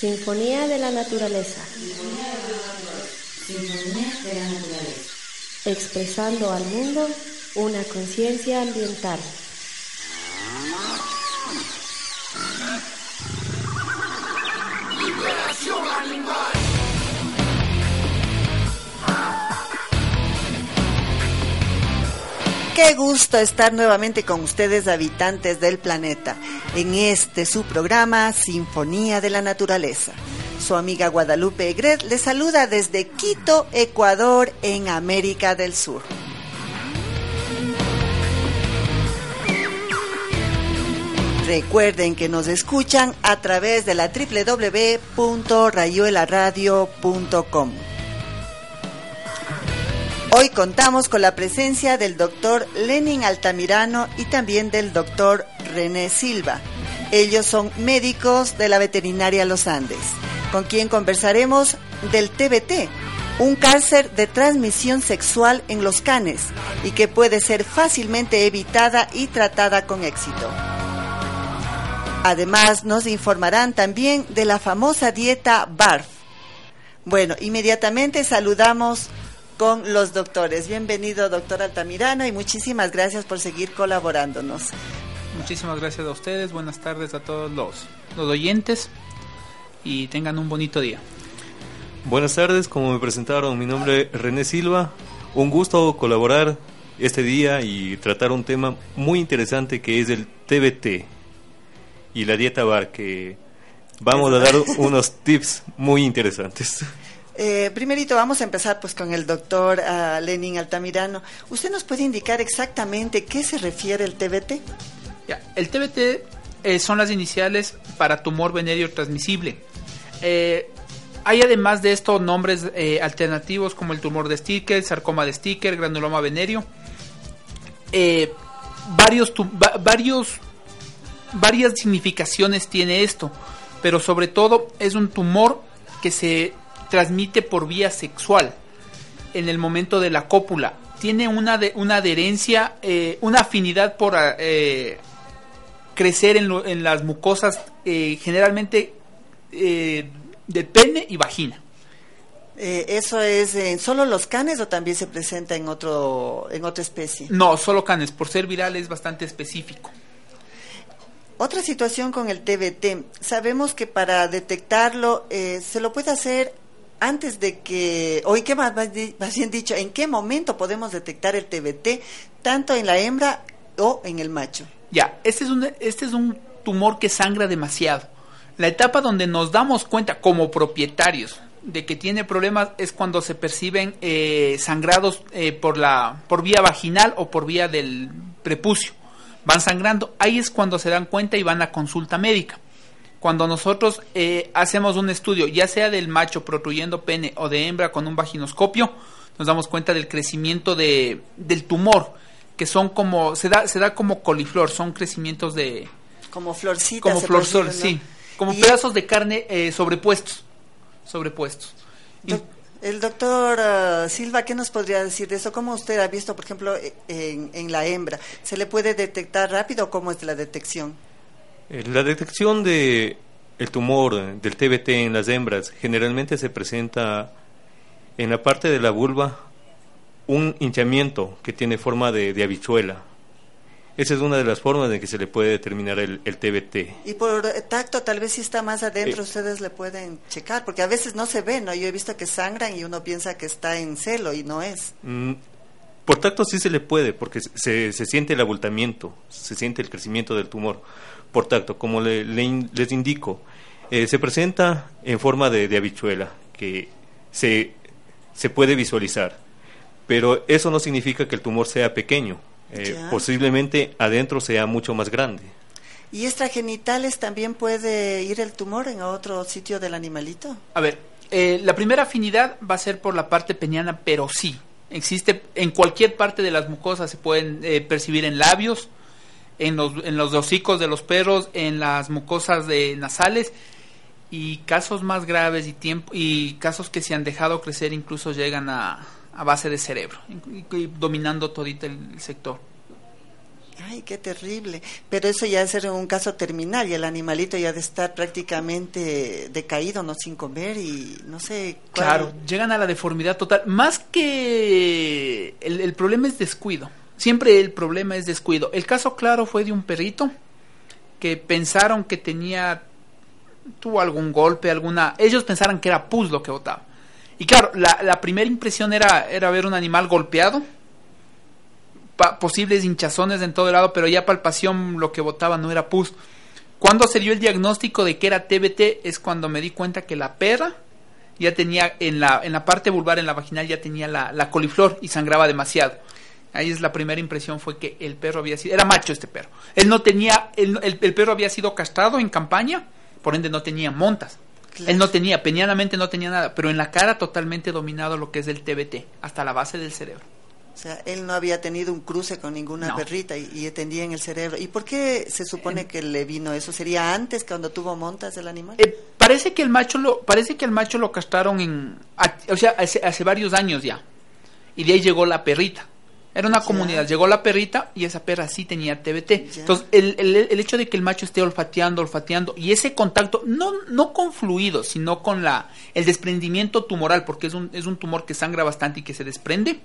Sinfonía de la naturaleza. Expresando al mundo una conciencia ambiental. Qué gusto estar nuevamente con ustedes, habitantes del planeta, en este su programa Sinfonía de la Naturaleza. Su amiga Guadalupe Egret le saluda desde Quito, Ecuador, en América del Sur. Recuerden que nos escuchan a través de la www.rayuelaradio.com. Hoy contamos con la presencia del doctor Lenin Altamirano y también del doctor René Silva. Ellos son médicos de la veterinaria Los Andes, con quien conversaremos del TBT, un cáncer de transmisión sexual en los canes y que puede ser fácilmente evitada y tratada con éxito. Además, nos informarán también de la famosa dieta BARF. Bueno, inmediatamente saludamos con los doctores. Bienvenido, doctor Altamirano, y muchísimas gracias por seguir colaborándonos. Muchísimas gracias a ustedes, buenas tardes a todos los, los oyentes y tengan un bonito día. Buenas tardes, como me presentaron, mi nombre es René Silva. Un gusto colaborar este día y tratar un tema muy interesante que es el TBT y la dieta bar, que vamos a dar unos tips muy interesantes. Eh, primerito vamos a empezar pues con el doctor uh, Lenin Altamirano. ¿Usted nos puede indicar exactamente qué se refiere el TBT? El TBT eh, son las iniciales para tumor venéreo transmisible. Eh, hay además de esto nombres alternativos como el tumor de Sticker, sarcoma de Sticker, granuloma venéreo. Varios, va varios, varias significaciones tiene esto, pero sobre todo es un tumor que se transmite por vía sexual en el momento de la cópula. Tiene una, de, una adherencia, eh, una afinidad por eh, crecer en, lo, en, las mucosas, eh, generalmente de pene y vagina. ¿Eso es en solo los canes o también se presenta en, otro, en otra especie? No, solo canes. Por ser viral es bastante específico. Otra situación con el TBT. Sabemos que para detectarlo eh, se lo puede hacer antes de que, en qué más, más bien dicho, en qué momento podemos detectar el TBT, tanto en la hembra o en el macho. Ya, este es un, este es un tumor que sangra demasiado. La etapa donde nos damos cuenta como propietarios de que tiene problemas es cuando se perciben eh, sangrados eh, por la por vía vaginal o por vía del prepucio. Van sangrando, ahí es cuando se dan cuenta y van a consulta médica cuando nosotros eh, hacemos un estudio, ya sea del macho protruyendo pene o de hembra con un vaginoscopio, nos damos cuenta del crecimiento de, del tumor, que son como, se da, se da como coliflor, son crecimientos de... Como florcitas. Como flor, ¿no? sí. Como y pedazos de carne eh, sobrepuestos. Sobrepuestos. Do el doctor uh, Silva, ¿qué nos podría decir de eso? ¿Cómo usted ha visto, por ejemplo, en, en la hembra? ¿Se le puede detectar rápido o cómo es la detección? La detección de el tumor del TBT en las hembras generalmente se presenta en la parte de la vulva un hinchamiento que tiene forma de, de habichuela. Esa es una de las formas en que se le puede determinar el, el TBT. Y por tacto, tal vez si está más adentro, eh, ustedes le pueden checar, porque a veces no se ve, ¿no? Yo he visto que sangran y uno piensa que está en celo y no es. Mm, por tacto sí se le puede, porque se, se siente el abultamiento, se siente el crecimiento del tumor por tacto, como le, le, les indico. Eh, se presenta en forma de, de habichuela, que se, se, puede visualizar, pero eso no significa que el tumor sea pequeño, eh, posiblemente adentro sea mucho más grande. ¿Y extragenitales también puede ir el tumor en otro sitio del animalito? A ver, eh, la primera afinidad va a ser por la parte peniana, pero sí. Existe en cualquier parte de las mucosas, se pueden eh, percibir en labios, en los, en los hocicos de los perros, en las mucosas de nasales y casos más graves y tiempo y casos que se han dejado crecer incluso llegan a, a base de cerebro, y, dominando todito el sector. Ay, qué terrible. Pero eso ya es un caso terminal y el animalito ya de estar prácticamente decaído, no sin comer y no sé. Claro, llegan a la deformidad total. Más que el, el problema es descuido. Siempre el problema es descuido. El caso claro fue de un perrito que pensaron que tenía tuvo algún golpe, alguna. Ellos pensaron que era pus lo que botaba. Y claro, la, primera impresión era, era ver un animal golpeado, posibles hinchazones en todo el lado, pero ya palpación lo que botaba no era pus. Cuando se dio el diagnóstico de que era TBT es cuando me di cuenta que la perra ya tenía en la, en la parte vulvar, en la vaginal, ya tenía la, la coliflor y sangraba demasiado. Ahí es la primera impresión fue que el perro había sido, era macho este perro. Él no tenía, el, el perro había sido castrado en campaña, por ende no tenía montas. Él no tenía, penianamente no tenía nada, pero en la cara totalmente dominado lo que es el TBT, hasta la base del cerebro. O sea, él no había tenido un cruce con ninguna perrita y, y, tendía en el cerebro. ¿Y por qué se supone que le vino eso? ¿Sería antes cuando tuvo montas el animal? Eh, parece que el macho lo, parece que el macho lo castraron en, o sea, hace, hace varios años ya. Y de ahí llegó la perrita. Era una comunidad, llegó la perrita y esa perra sí tenía TBT. Entonces, el, el, hecho de que el macho esté olfateando, olfateando, y ese contacto, no, no con fluido, sino con la, el desprendimiento tumoral, porque es un, es un tumor que sangra bastante y que se desprende.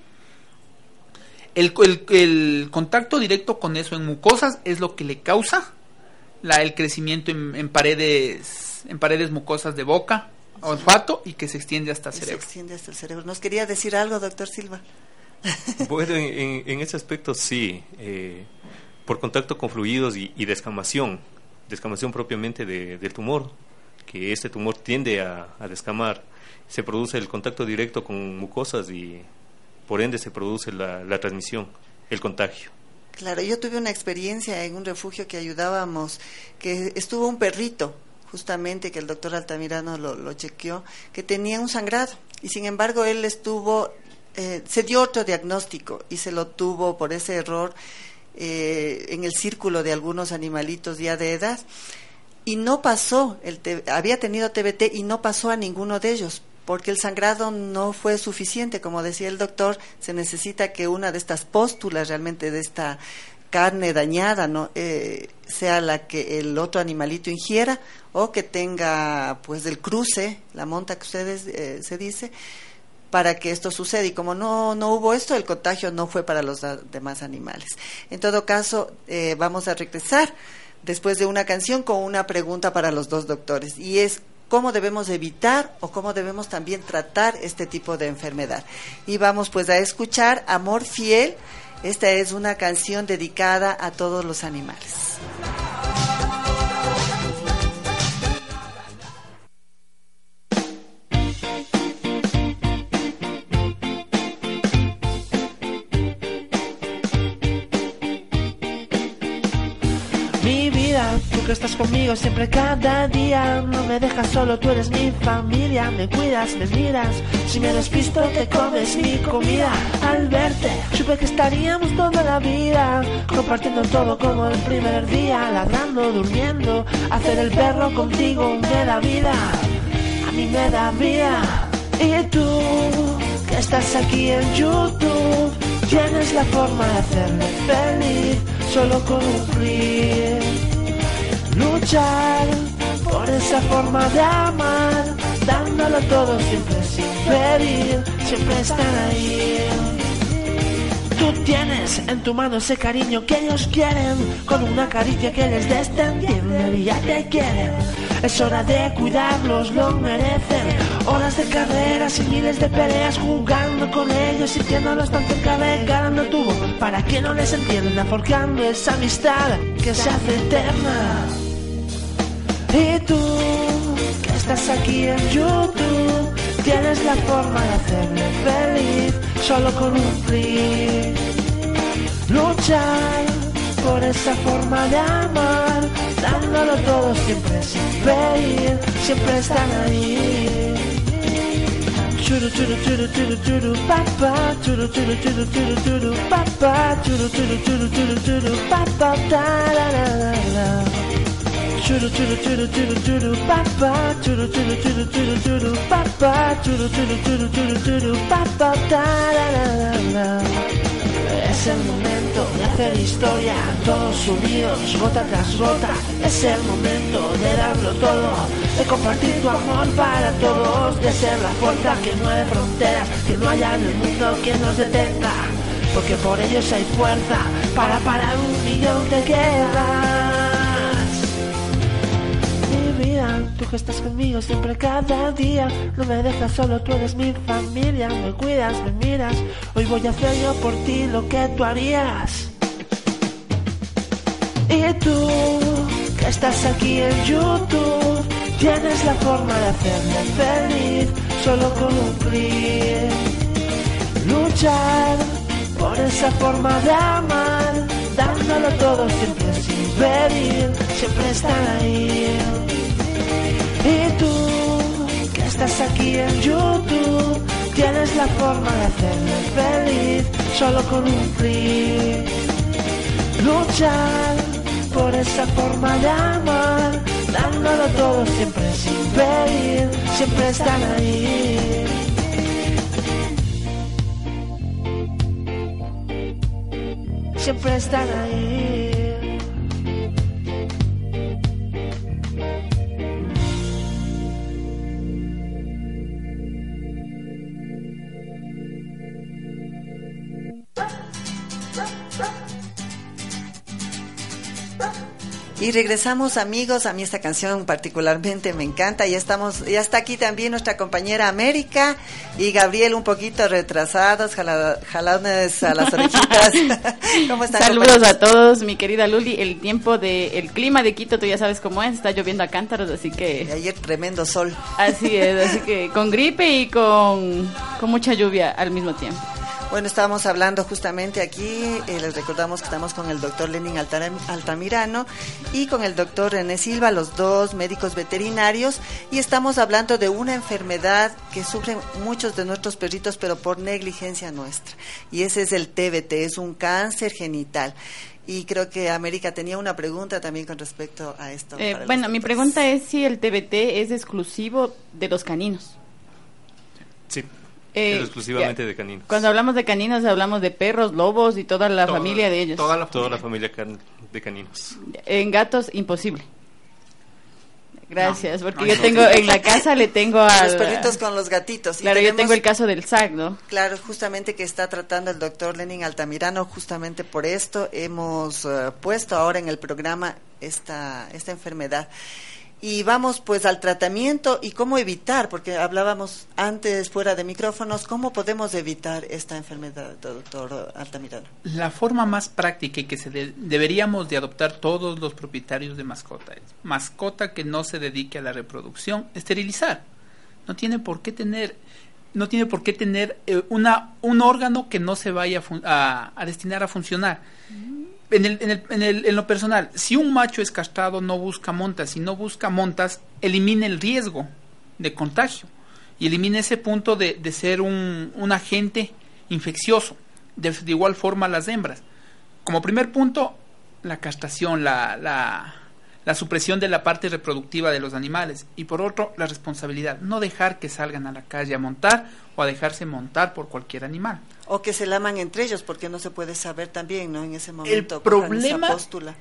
El, el, contacto directo con eso en mucosas es lo que le causa la, el crecimiento en, paredes, en paredes mucosas de boca, olfato y que se extiende hasta el cerebro. Se extiende hasta el cerebro. ¿Nos quería decir algo, doctor Silva? Bueno, en, ese aspecto sí, eh, por contacto con fluidos y, descamación, descamación propiamente del tumor, que este tumor tiende a, descamar, se produce el contacto directo con mucosas y por ende se produce la, transmisión, el contagio. Claro, yo tuve una experiencia en un refugio que ayudábamos, que estuvo un perrito, justamente que el doctor Altamirano lo chequeó, que tenía un sangrado y sin embargo él estuvo eh, se dio otro diagnóstico y se lo tuvo por ese error eh, en el círculo de algunos animalitos ya de edad y no pasó, el había tenido TBT y no pasó a ninguno de ellos porque el sangrado no fue suficiente, como decía el doctor, se necesita que una de estas póstulas realmente de esta carne dañada no eh, sea la que el otro animalito ingiera o que tenga pues del cruce la monta que ustedes se dice para que esto suceda. Y como no, no hubo esto, el contagio no fue para los demás animales. En todo caso, eh, vamos a regresar después de una canción con una pregunta para los dos doctores. Y es, ¿cómo debemos evitar o cómo debemos también tratar este tipo de enfermedad? Y vamos pues a escuchar Amor Fiel. Esta es una canción dedicada a todos los animales. Que estás conmigo siempre cada día. No me dejas solo, tú eres mi familia. Me cuidas, me miras. Si me despisto, te comes mi comida. Al verte, supe que estaríamos toda la vida. Compartiendo todo como el primer día. Ladrando, durmiendo. Hacer el perro contigo me da vida. A mí me da vida. Y tú, que estás aquí en YouTube. Tienes la forma de hacerme feliz, solo con cumplir luchar por esa forma de amar, dándolo todo siempre sin pedir, siempre estar ahí. Tú tienes en tu mano ese cariño que ellos quieren, con una caricia que les descendiendo y ya te quieren. Es hora de cuidarlos, lo merecen. Horas de carreras y miles de peleas jugando con ellos, sintiéndolos tan cerca de ganando tubo, para que no les entienda, forjando esa amistad que se hace eterna. Y tú, que estás aquí en YouTube, tienes la forma de hacerme feliz, solo con un clic. Luchar por esa forma de amar, dándolo todo siempre sin pedir, siempre están ahí. Churu churu churu churu churu papa, churu churu churu churu churu papa, churu churu churu churu churu papa, ta la la la la. Churu churu churu churu churu papa, churu churu churu churu churu papa, churu churu churu churu churu papa, ta la la la la. Es el momento de hacer historia, todos unidos, gota tras gota. Es el momento de darlo todo, de compartir tu amor para todos, de ser la fuerza que no hay fronteras, que no haya en el mundo quien nos detenga. Porque por ellos hay fuerza para parar un millón de guerras. Que estás conmigo siempre cada día, no me dejas solo, tú eres mi familia, me cuidas, me miras, hoy voy a hacer yo por ti lo que tú harías. Y tú, que estás aquí en YouTube, tienes la forma de hacerme feliz, solo cumplir, luchar por esa forma de amar, dándolo todo siempre sin pedir, siempre están ahí. Y tú, que estás aquí en YouTube, tienes la forma de hacerme feliz, solo con cumplir, luchar por esa forma de amar, dándolo todo siempre sin pedir, siempre están ahí. Siempre están ahí. Y regresamos amigos, a mí esta canción particularmente me encanta, ya estamos, ya está aquí también nuestra compañera América y Gabriel un poquito retrasados, jala- jalones a las orejitas. ¿Cómo están? Saludos a todos, mi querida Luli. El tiempo de, el clima de Quito, tú ya sabes cómo es, está lloviendo a cántaros, así Y que ayer tremendo sol. así es, así que con gripe y con, con mucha lluvia al mismo tiempo. Bueno, estábamos hablando justamente aquí, eh, les recordamos que estamos con el doctor Lenin Altamirano y con el doctor René Silva, los dos médicos veterinarios, y estamos hablando de una enfermedad que sufren muchos de nuestros perritos, pero por negligencia nuestra. Y ese es el TBT, es un cáncer genital. Y creo que América tenía una pregunta también con respecto a esto. Eh, bueno, mi pregunta es si el TBT es exclusivo de los caninos. Sí, Eh, es exclusivamente ya. de caninos. Cuando hablamos de caninos hablamos de perros, lobos y toda la Toda- familia de ellos. Toda la Toda la familia. can- de caninos. En gatos, imposible. Gracias, No, porque no, yo no. tengo en la casa le tengo a Los perritos con los gatitos. Y Claro, yo tengo el caso del SAC, ¿no? Claro, justamente que está tratando el doctor Lenin Altamirano, justamente por esto hemos eh, puesto ahora en el programa esta, esta enfermedad. Y vamos pues al tratamiento y cómo evitar, porque hablábamos antes fuera de micrófonos, cómo podemos evitar esta enfermedad, doctor Altamirano. La forma más práctica y que se de- deberíamos de adoptar todos los propietarios de mascota es mascota que no se dedique a la reproducción, esterilizar. No tiene por qué tener no tiene por qué tener eh, una un órgano que no se vaya a, fun- a- a destinar a funcionar. En, el, en, el- en el- en lo personal, si un macho es castrado no busca montas, si no busca montas, elimina el riesgo de contagio y elimina ese punto de, de ser un, un agente infeccioso. De, de igual forma las hembras. Como primer punto, la castración, la, la, la supresión de la parte reproductiva de los animales. Y por otro, la responsabilidad. No dejar que salgan a la calle a montar o a dejarse montar por cualquier animal. O que se laman entre ellos, porque no se puede saber también, ¿no? En ese El momento. esa problema,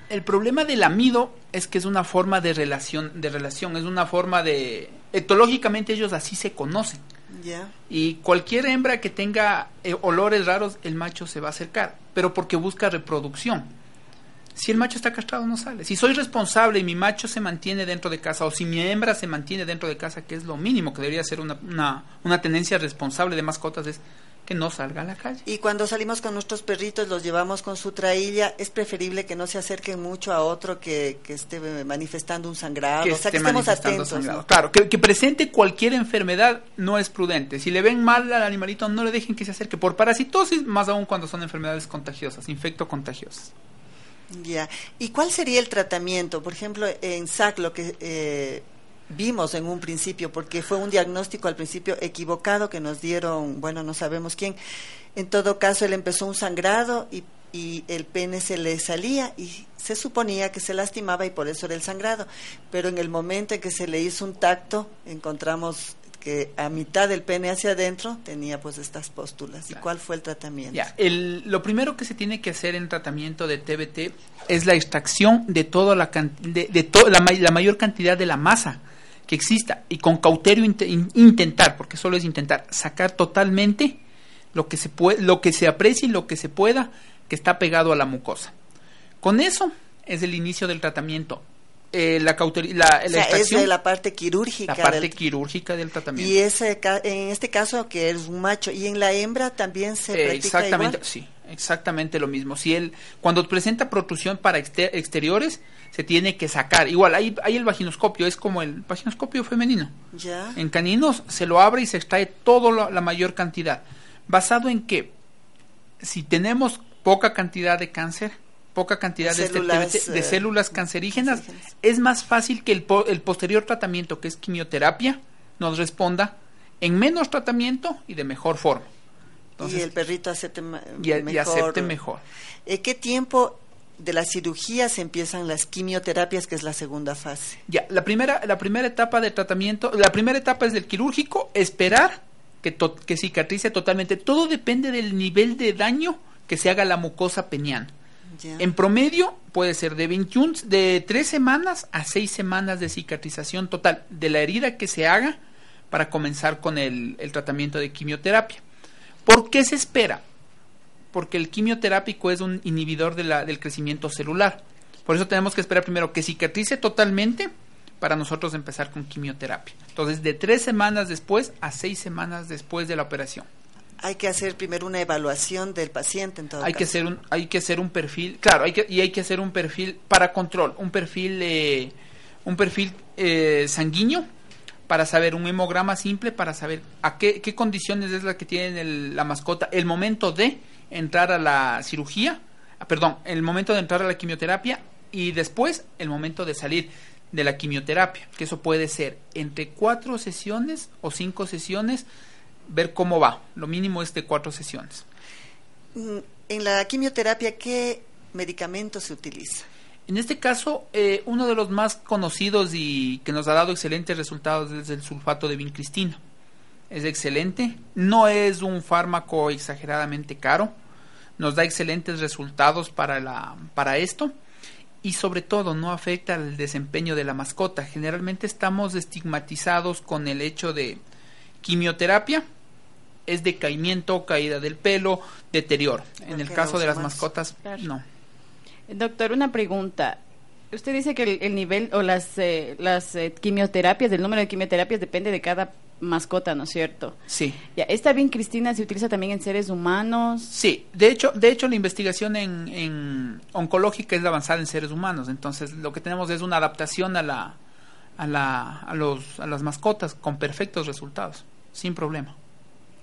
el problema del amido es que es una forma de relación, de relación, es una forma de etológicamente ellos así se conocen. Ya. Y cualquier hembra que tenga eh, olores raros, el macho se va a acercar, pero porque busca reproducción. Si el macho está castrado, no sale. Si soy responsable y mi macho se mantiene dentro de casa, o si mi hembra se mantiene dentro de casa, que es lo mínimo que debería ser una, una, una tendencia responsable de mascotas, es que no salga a la calle. Y cuando salimos con nuestros perritos, los llevamos con su trailla, es preferible que no se acerquen mucho a otro que, que esté manifestando un sangrado. que o sea, que estemos atentos. Claro, que, que presente cualquier enfermedad no es prudente. Si le ven mal al animalito, no le dejen que se acerque por parasitosis, más aún cuando son enfermedades contagiosas, infecto contagiosas. Ya. ¿Y cuál sería el tratamiento? Por ejemplo, en SAC, lo que eh, vimos en un principio, porque fue un diagnóstico al principio equivocado que nos dieron, bueno, no sabemos quién. En todo caso, él empezó un sangrado y, y el pene se le salía y se suponía que se lastimaba y por eso era el sangrado. Pero en el momento en que se le hizo un tacto, encontramos que a mitad del pene hacia adentro tenía pues estas póstulas. ¿Y cuál fue el tratamiento? Ya, el, lo primero que se tiene que hacer en tratamiento de TBT es la extracción de toda la de, de to- la, la mayor cantidad de la masa que exista y con cauterio inte- in- intentar, porque solo es intentar sacar totalmente lo que se puede, lo que se aprecie y lo que se pueda que está pegado a la mucosa. Con eso es el inicio del tratamiento. Eh, la, la, la O sea, es de la parte quirúrgica. la parte del- quirúrgica del tratamiento. y ese, en este caso que es un macho y en la hembra también se Eh, practica exactamente, igual? sí, exactamente lo mismo. Si él, cuando presenta protrusión para exter- exteriores, se tiene que sacar. Igual, hay, hay el vaginoscopio, es como el vaginoscopio femenino. Ya. En caninos se lo abre y se extrae toda la mayor cantidad. Basado en que, si tenemos poca cantidad de cáncer, poca cantidad de, este Células, de eh, células cancerígenas, cancerígenas. es más fácil que el, el posterior tratamiento, que es quimioterapia, nos responda en menos tratamiento y de mejor forma. Entonces, y el perrito acepte y, y mejor. acepte mejor. ¿En qué tiempo de la cirugía se empiezan las quimioterapias, que es la segunda fase? Ya, la primera, la primera etapa de tratamiento, la primera etapa es del quirúrgico, esperar que, to- que cicatrice totalmente. Todo depende del nivel de daño que se haga a la mucosa peniana. En promedio puede ser de 21, de 3 semanas a 6 semanas de cicatrización total de la herida que se haga para comenzar con el, el tratamiento de quimioterapia. ¿Por qué se espera? Porque el quimioterápico es un inhibidor de la- del crecimiento celular. Por eso tenemos que esperar primero que cicatrice totalmente para nosotros empezar con quimioterapia. Entonces, de tres semanas después a seis semanas después de la operación. Hay que hacer primero una evaluación del paciente en todo hay que hacer un hay que hacer un perfil claro hay que y hay que hacer un perfil para control un perfil eh, un perfil eh, sanguíneo para saber un hemograma simple para saber a qué, qué condiciones es la que tiene el- la mascota el momento de entrar a la cirugía ah, perdón el momento de entrar a la quimioterapia y después el momento de salir de la quimioterapia que eso puede ser entre cuatro sesiones o cinco sesiones ver cómo va lo mínimo es de cuatro sesiones Mm, En la quimioterapia, ¿qué medicamento se utiliza? En este caso, eh, uno de los más conocidos y que nos ha dado excelentes resultados es el sulfato de vincristina. Es excelente, no es un fármaco exageradamente caro, nos da excelentes resultados para, la, para esto y sobre todo no afecta al desempeño de la mascota. Generalmente estamos estigmatizados con el hecho de quimioterapia, es decaimiento, caída del pelo, deterioro. En el caso de las mascotas, Claro. no. Doctor, una pregunta. Usted dice que el, el nivel o las, eh, las eh, quimioterapias, el número de quimioterapias depende de cada mascota, ¿no es cierto? Sí. Ya, esta bien Cristina se utiliza también en seres humanos. Sí, de hecho, de hecho la investigación en, en oncológica es avanzada en seres humanos, entonces lo que tenemos es una adaptación a la a la a los a las mascotas con perfectos resultados, sin problema.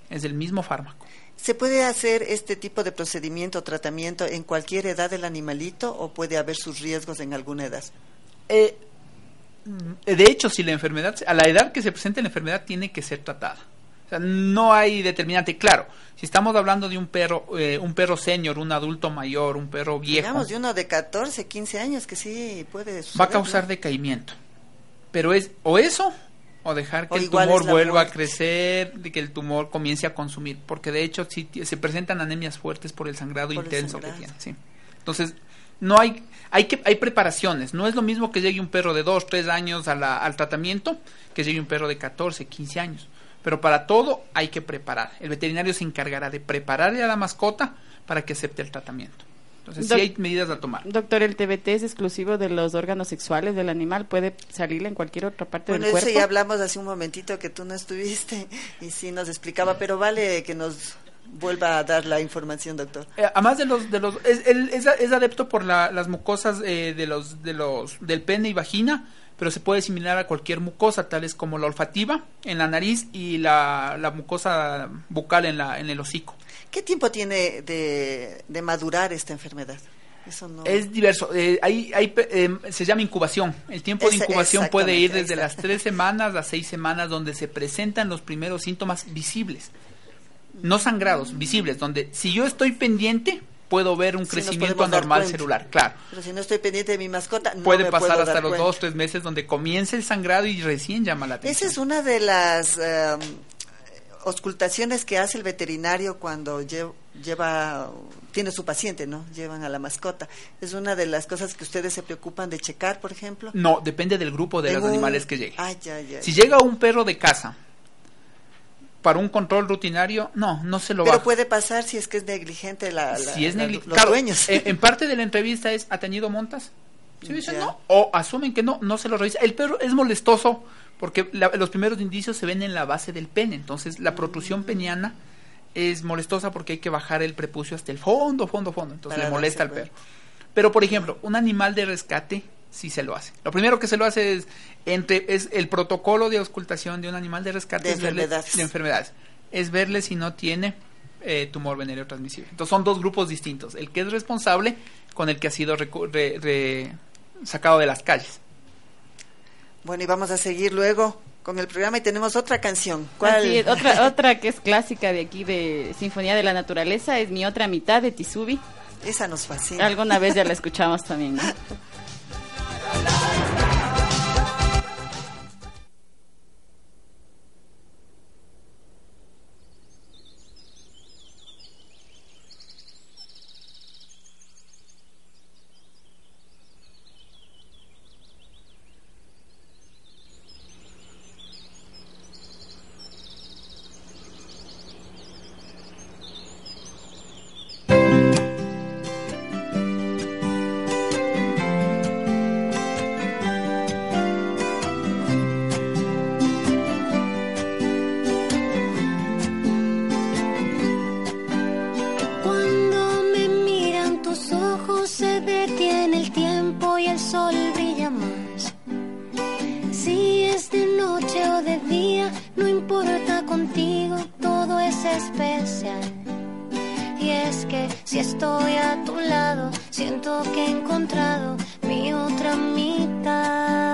Es el mismo fármaco. ¿Se puede hacer este tipo de procedimiento o tratamiento en cualquier edad del animalito o puede haber sus riesgos en alguna edad? Eh, de hecho, si la enfermedad, a la edad que se presente la enfermedad, tiene que ser tratada. O sea, no hay determinante. Claro, si estamos hablando de un perro, eh, un perro senior, un adulto mayor, un perro viejo, Digamos, de uno de 14, 15 años que sí puede suceder. va a causar ¿no? decaimiento. Pero es o eso o dejar que O el tumor vuelva a crecer, de que el tumor comience a consumir, porque de hecho sí ti- se presentan anemias fuertes por el sangrado Por el intenso sangrado. que tiene. Sí. Entonces no hay hay que hay preparaciones. No es lo mismo que llegue un perro de 2, 3 años a la- al tratamiento que llegue un perro de 14, 15 años. Pero para todo hay que preparar. El veterinario se encargará de prepararle a la mascota para que acepte el tratamiento. Entonces sí hay medidas a tomar. Doctor, ¿el TBT es exclusivo de los órganos sexuales del animal? ¿Puede salirle en cualquier otra parte Bueno, del eso cuerpo? ya hablamos hace un momentito que tú no estuviste y sí nos explicaba, pero vale que nos vuelva a dar la información, doctor. Eh, además de los de los es, él es, es adepto por la- las mucosas eh, de los de los del pene y vagina pero se puede asimilar a cualquier mucosa tales como la olfativa en la nariz y la, la mucosa bucal en la en el hocico ¿Qué tiempo tiene de, de madurar esta enfermedad? Eso no. Es diverso. Eh, hay, hay, eh, se llama incubación. El tiempo de incubación puede ir desde las tres semanas a seis semanas, donde se presentan los primeros síntomas visibles. No sangrados, visibles, donde si yo estoy pendiente, puedo ver un crecimiento anormal celular. Claro. Pero si no estoy pendiente de mi mascota, no puede me pasar puedo hasta dar los cuenta. dos, tres meses, donde comienza el sangrado y recién llama la atención. Esa es una de las auscultaciones que hace el veterinario cuando lle- lleva, tiene su paciente, ¿no? Llevan a la mascota. Es una de las cosas que ustedes se preocupan de checar, por ejemplo. No, depende del grupo de los un- animales que llegue. Ay. Si llega un perro de casa para un control rutinario, no, no se lo Pero baja. puede pasar si es que es negligente la, la- si es la- negli- los claro, dueños. En, en parte de la entrevista es, ¿ha tenido montas? Si dicen no, o asumen que no, no se lo revisa. El perro es molestoso porque la- los primeros indicios se ven en la base del pene, entonces la protrusión peniana es molestosa porque hay que bajar el prepucio hasta el fondo, fondo, fondo, entonces Para le molesta al perro. Pero por ejemplo, un animal de rescate sí se lo hace. Lo primero que se lo hace es entre es el protocolo de auscultación de un animal de rescate De es verle- enfermedades. de enfermedades. Es verle si no tiene eh, tumor venéreo transmisible. Entonces son dos grupos distintos. El que es responsable con el que ha sido recu- re- re- sacado de las calles. Bueno, y vamos a seguir luego con el programa y tenemos otra canción. ¿Cuál? Así es, otra, otra que es clásica de aquí de Sinfonía de la Naturaleza es Mi Otra Mitad de Tisubi. Esa nos fascina. Alguna vez ya la escuchamos también, ¿no? Especial. Y es que si estoy a tu lado, siento que he encontrado mi otra mitad.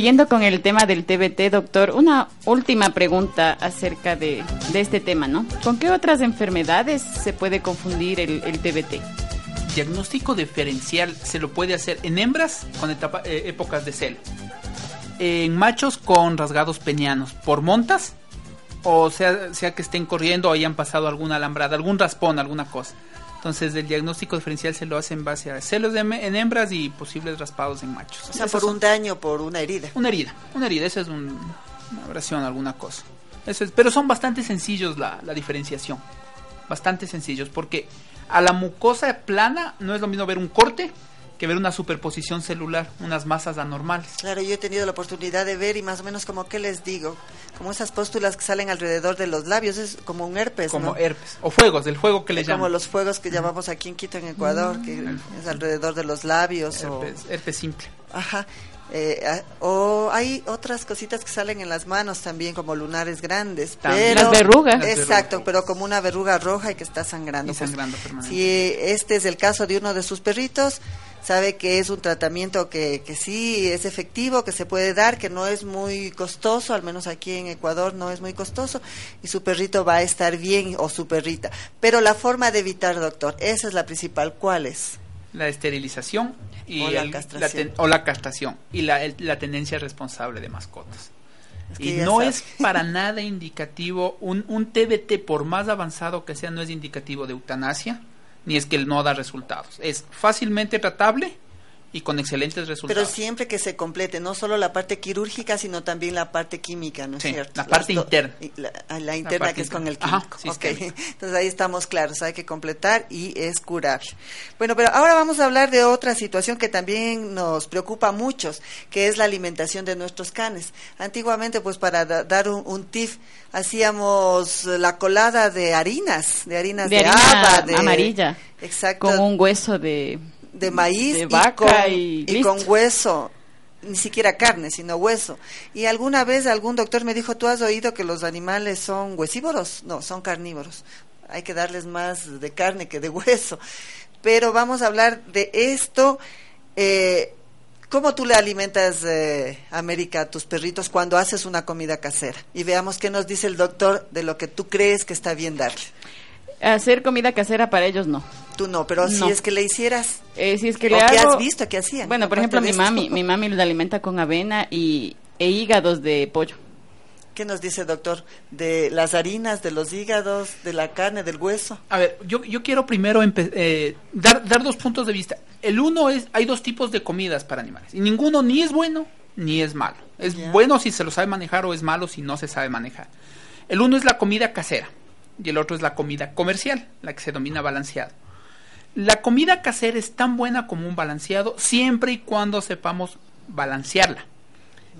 Siguiendo con el tema del TBT, doctor, una última pregunta acerca de, de este tema, ¿no? ¿Con qué otras enfermedades se puede confundir el, TBT? Diagnóstico diferencial se lo puede hacer en hembras con eh, épocas de celo, en machos con rasgados penianos, por montas, o sea, sea que estén corriendo o hayan pasado alguna alambrada, algún raspón, alguna cosa. Entonces, el diagnóstico diferencial se lo hace en base a celos de en hembras y posibles raspados en machos. O sea, por son- un daño, por una herida. Una herida, una herida, esa es un- una abrasión, alguna cosa. Eso es, pero son bastante sencillos la, la diferenciación. Bastante sencillos, porque a la mucosa plana no es lo mismo ver un corte que ver una superposición celular, unas masas anormales. Claro, yo he tenido la oportunidad de ver y más o menos como que les digo, como esas póstulas que salen alrededor de los labios, es como un herpes, Como ¿no? herpes, o fuegos, del fuego que le como llaman. los fuegos que llamamos aquí en Quito, en Ecuador, que es alrededor de los labios. o- herpes simple. Ajá. Eh, ah, o hay otras cositas que salen en las manos también, como lunares grandes. También. Pero, Las verrugas. Las Exacto, verrugas. pero como una verruga roja y que está sangrando. Y Pues, sangrando si este es el caso de uno de sus perritos, sabe que es un tratamiento que, que sí es efectivo, que se puede dar, que no es muy costoso, al menos aquí en Ecuador no es muy costoso, y su perrito va a estar bien o su perrita. Pero la forma de evitar, doctor, esa es la principal. ¿Cuál es? La esterilización y O la el- castración. ten- o la castración y la, el- la tenencia responsable de mascotas. Es que Y no es para nada indicativo, un, un TBT por más avanzado que sea, no es indicativo de eutanasia, ni es que no da resultados. Es fácilmente tratable y con excelentes Pero resultados. siempre que se complete, no solo la parte quirúrgica, sino también la parte química, ¿no es Sí, cierto? la parte Las do- interna. La, ah, la interna parte que es con el químico. Ajá, sí, es Ok. químico. Entonces ahí estamos claros, hay que completar y es curable. Bueno, pero ahora vamos a hablar de otra situación que también nos preocupa a muchos, que es la alimentación de nuestros canes. Antiguamente, pues para da- dar un, un tip, hacíamos la colada de harinas, de harinas de, De harina haba, de amarilla. Exacto Con un hueso de... de maíz de y vaca con, y con hueso, ni siquiera carne, sino hueso. Y alguna vez algún doctor me dijo, ¿tú has oído que los animales son huesívoros? No, son carnívoros. Hay que darles más de carne que de hueso. Pero vamos a hablar de esto. Eh, ¿Cómo tú le alimentas, eh, América, a tus perritos cuando haces una comida casera? Y veamos qué nos dice el doctor de lo que tú crees que está bien darle. Hacer comida casera para ellos no. Tú no, pero No. si es que le hicieras, Eh, si es que ¿O le qué hago... has visto que hacían? Bueno, por ejemplo, mi mami, mi mami la alimenta con avena y, e hígados de pollo. ¿Qué nos dice, doctor? De las harinas, de los hígados, de la carne, del hueso. A ver, yo, yo quiero primero empe- eh, dar, dar dos puntos de vista. El uno es, hay dos tipos de comidas para animales. Y ninguno ni es bueno ni es malo. Es bueno si se lo sabe manejar o es malo si no se sabe manejar. El uno es la comida casera y el otro es la comida comercial, la que se domina balanceado. La comida casera es tan buena como un balanceado siempre y cuando sepamos balancearla.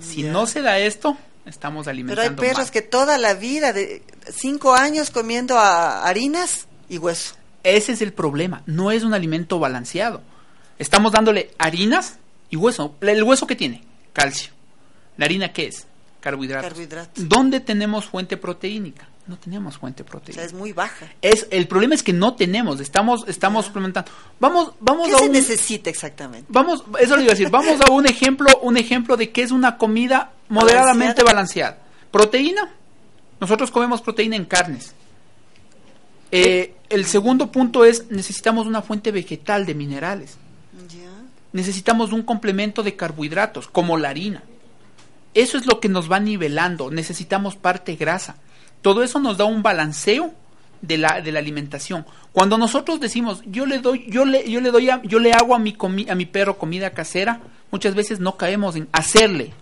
Si no se da esto, estamos Pero hay alimentando perros mal. que toda la vida, de cinco años comiendo a- harinas y hueso. Ese es el problema. No es un alimento balanceado. Estamos dándole harinas y hueso. ¿El hueso qué tiene? Calcio. ¿La harina qué es? Carbohidratos. Carbohidratos. ¿Dónde tenemos fuente proteínica? No tenemos fuente O sea, es muy baja. Es, el problema es que no tenemos. Estamos, estamos suplementando. Vamos, vamos ¿Qué a se un, necesita exactamente? Vamos, eso le iba a decir. Vamos a un ejemplo, un ejemplo de qué es una comida moderadamente balanceada. Proteína. Nosotros comemos proteína en carnes. Eh, el segundo punto es necesitamos una fuente vegetal de minerales. Necesitamos un complemento de carbohidratos, como la harina. Eso es lo que nos va nivelando. Necesitamos parte grasa. Todo eso nos da un balanceo de la, de la alimentación. Cuando nosotros decimos, yo le doy, yo le, yo le doy, a- yo le hago a mi comi- a mi perro comida casera, muchas veces no caemos en hacerle.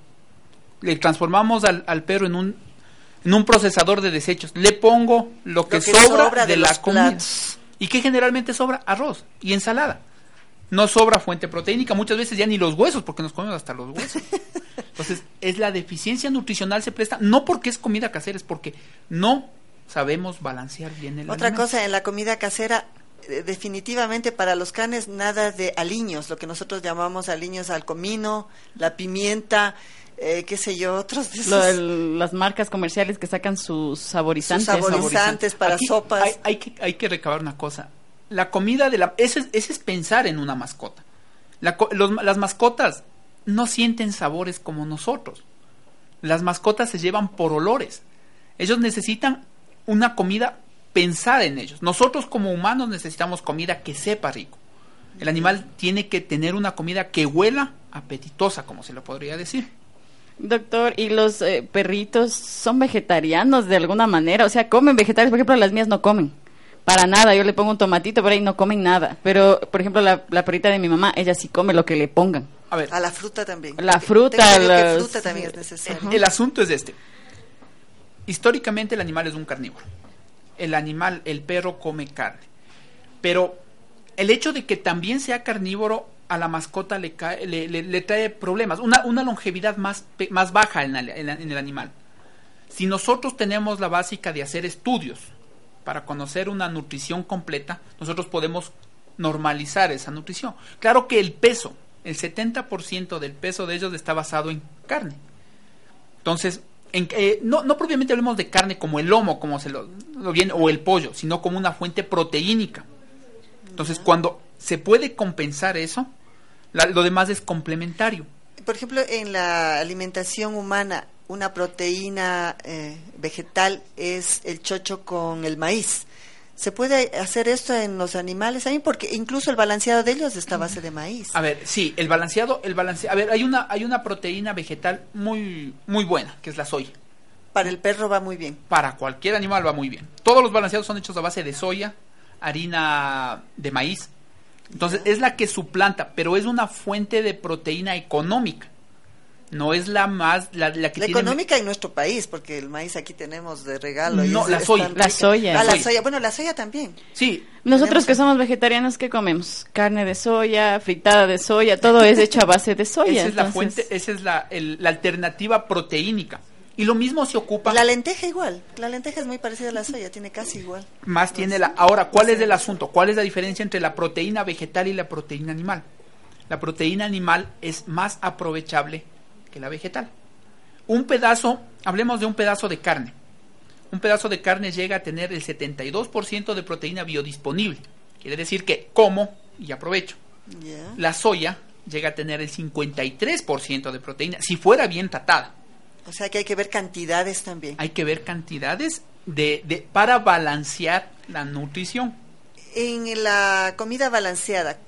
Le transformamos al, al perro en un, en un procesador de desechos. Le pongo lo que, que sobra, sobra de, de la comida. platos. ¿Y qué generalmente sobra? Arroz y ensalada. No sobra fuente proteínica, muchas veces ya ni los huesos, porque nos comemos hasta los huesos. Entonces, es la deficiencia nutricional se presta, no porque es comida casera, es porque no sabemos balancear bien el Otra alimento. cosa, en la comida casera eh, definitivamente para los canes nada de aliños, lo que nosotros llamamos aliños al comino, la pimienta, eh, qué sé yo, otros de esos. Lo del- las marcas comerciales que sacan sus saborizantes. Sus saborizantes para Aquí sopas. Hay, hay que, hay que recabar una cosa. La comida de la... Ese es, ese es pensar en una mascota. La los- las mascotas no sienten sabores como nosotros. Las mascotas se llevan por olores. Ellos necesitan una comida pensada en ellos. Nosotros como humanos necesitamos comida que sepa rico. El animal tiene que tener una comida que huela apetitosa, como se lo podría decir. Doctor, ¿y los eh, perritos son vegetarianos de alguna manera? O sea, ¿comen vegetales? Por ejemplo, las mías no comen. Para nada, yo le pongo un tomatito por ahí no comen nada. Pero, por ejemplo, la, la perrita de mi mamá, ella sí come lo que le pongan. A ver, A la fruta también. La fruta, también es necesario. El asunto es este. Históricamente el animal es un carnívoro. El animal, el perro come carne. Pero el hecho de que también sea carnívoro a la mascota le, cae- le, le- le trae problemas. Una, una longevidad más, pe- más baja en, el- en en el animal. Si nosotros tenemos la básica de hacer estudios para conocer una nutrición completa, nosotros podemos normalizar esa nutrición. Claro que el peso, el 70% del peso de ellos está basado en carne. Entonces, en, eh, no, no propiamente hablemos de carne como el lomo, como se lo, lo o el pollo, sino como una fuente proteínica. Entonces, cuando se puede compensar eso, la- lo demás es complementario. Por ejemplo, en la alimentación humana, una proteína eh, vegetal es el chocho con el maíz. ¿Se puede hacer esto en los animales también? Porque incluso el balanceado de ellos está a base de maíz. A ver, sí, el balanceado, el balance, a ver, hay una, hay una proteína vegetal muy, muy buena, que es la soya. Para el perro va muy bien. Para cualquier animal va muy bien. Todos los balanceados son hechos a base de soya, harina de maíz. Entonces es la que suplanta, pero es una fuente de proteína económica. No es la más, la, la que La tiene- económica en nuestro país, porque el maíz aquí tenemos de regalo. y No, es- la soya. La soya. Ah, la Soya. soya. Bueno, la soya también. Sí, Nosotros Tenemos- que somos vegetarianos, ¿qué comemos? Carne de soya, fritada de soya, todo es hecho a base de soya. esa es la fuente, esa es la, el- la alternativa proteínica. Y lo mismo se ocupa, La lenteja igual. La lenteja es muy parecida a la soya, tiene casi igual. más tiene la... Ahora, ¿cuál es el asunto? ¿Cuál es la diferencia entre la proteína vegetal y la proteína animal? La proteína animal es más aprovechable que la vegetal. Un pedazo, hablemos de un pedazo de carne. Un pedazo de carne llega a tener el 72% de proteína biodisponible. Quiere decir que como y aprovecho. La soya llega a tener el 53% de proteína, si fuera bien tratada. O sea que hay que ver cantidades también. Hay que ver cantidades de, de- para balancear la nutrición. En la comida balanceada,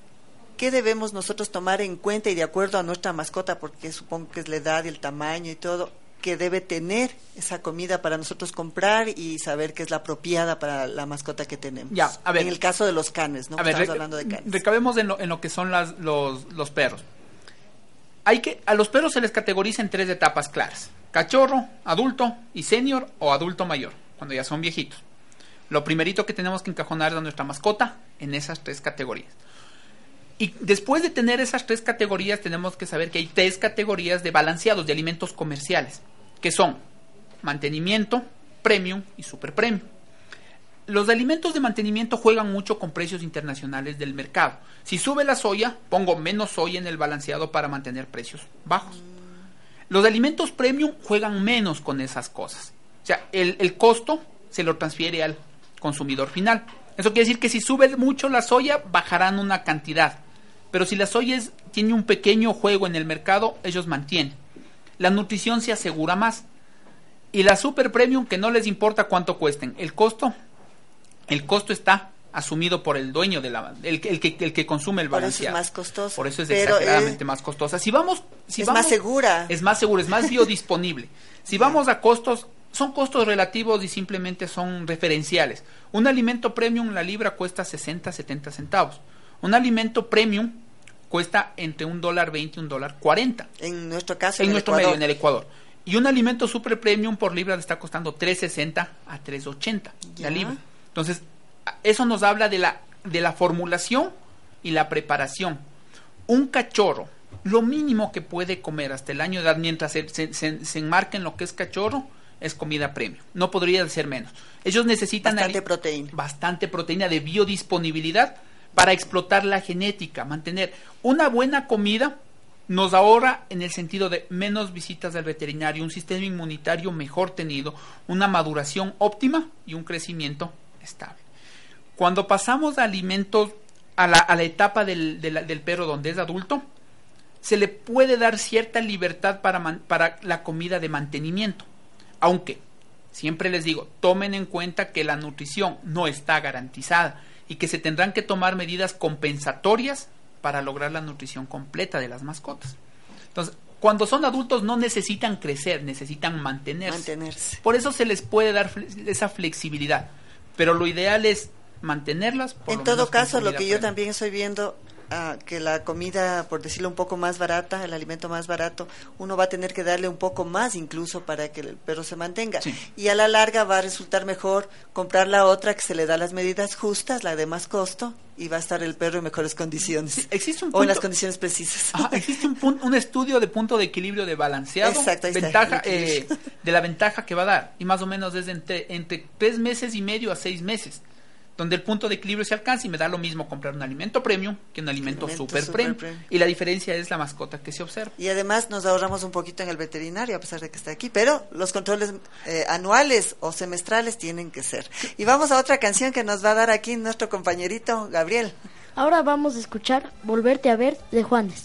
¿qué debemos nosotros tomar en cuenta y de acuerdo a nuestra mascota, porque supongo que es la edad y el tamaño y todo, que debe tener esa comida para nosotros comprar y saber que es la apropiada para la mascota que tenemos? Ya, a ver. En el caso de los canes, ¿no? A ver, Estamos hablando de canes. recabemos en lo, en lo que son las- los, los perros. Hay que, a los perros se les categoriza en tres etapas claras. Cachorro, adulto y senior o adulto mayor, cuando ya son viejitos. Lo primerito que tenemos que encajonar es a nuestra mascota en esas tres categorías. Y después de tener esas tres categorías, tenemos que saber que hay tres categorías de balanceados de alimentos comerciales, que son mantenimiento, premium y super premium. Los alimentos de mantenimiento juegan mucho con precios internacionales del mercado. Si sube la soya, pongo menos soya en el balanceado para mantener precios bajos. Los alimentos premium juegan menos con esas cosas. O sea, el, el costo se lo transfiere al consumidor final. Eso quiere decir que si sube mucho la soya, bajarán una cantidad. Pero si la soya es- tiene un pequeño juego en el mercado, ellos mantienen. La nutrición se asegura más. Y la super premium, que no les importa cuánto cuesten. El costo, el costo está asumido por el dueño de la, el, que- el que, el que consume el Por eso es balanceado. más costoso. Por eso es Pero, exageradamente eh, más costosa. Si vamos, si es vamos- más segura. es más seguro, es más biodisponible. Si vamos a costos, son costos relativos y simplemente son referenciales. Un alimento premium, la libra cuesta 60, 70 centavos. Un alimento premium cuesta entre un dólar 20 y un dólar 40 En nuestro caso, en el nuestro Ecuador. medio, en el Ecuador. Y un alimento super premium por libra le está costando 3.60 a 3.80 Ya. la libra. Entonces, eso nos habla de la, de la formulación y la preparación. Un cachorro, lo mínimo que puede comer hasta el año de edad, mientras se, se, se- se enmarca en lo que es cachorro, es comida premium. No podría ser menos. Ellos necesitan Bastante proteína. bastante proteína de biodisponibilidad para explotar la genética, mantener una buena comida nos ahorra en el sentido de menos visitas al veterinario, un sistema inmunitario mejor tenido, una maduración óptima y un crecimiento estable. Cuando pasamos a alimentos a la, a la etapa del, de perro donde es adulto, se le puede dar cierta libertad para la comida de mantenimiento. Aunque, siempre les digo, tomen en cuenta que la nutrición no está garantizada y que se tendrán que tomar medidas compensatorias para lograr la nutrición completa de las mascotas. Entonces, cuando son adultos no necesitan crecer, necesitan mantenerse. Mantenerse. Por eso se les puede dar fle- esa flexibilidad. Pero lo ideal es mantenerlas. por En todo caso, lo que yo también estoy viendo, que la comida, por decirlo un poco más barata, el alimento más barato, uno va a tener que darle un poco más incluso para que el perro se mantenga. Sí. Y a la larga va a resultar mejor comprar la otra que se le da las medidas justas, la de más costo, y va a estar el perro en mejores condiciones. Sí, existe un o en las punto- condiciones precisas. Ajá, existe un, pun- un estudio de punto de equilibrio de balanceado Exacto, ahí ventaja, eh, de la ventaja que va a dar y más o menos es entre, entre tres meses y medio a seis meses donde el punto de equilibrio se alcanza y me da lo mismo comprar un alimento premium que un alimento, Alimento super, super premium. premium. y la diferencia es la mascota que se observa Y además nos ahorramos un poquito en el veterinario, a pesar de que está aquí, pero los controles eh, anuales o semestrales tienen que ser. Y vamos a otra canción que nos va a dar aquí nuestro compañerito Gabriel. Ahora vamos a escuchar Volverte a ver de Juanes.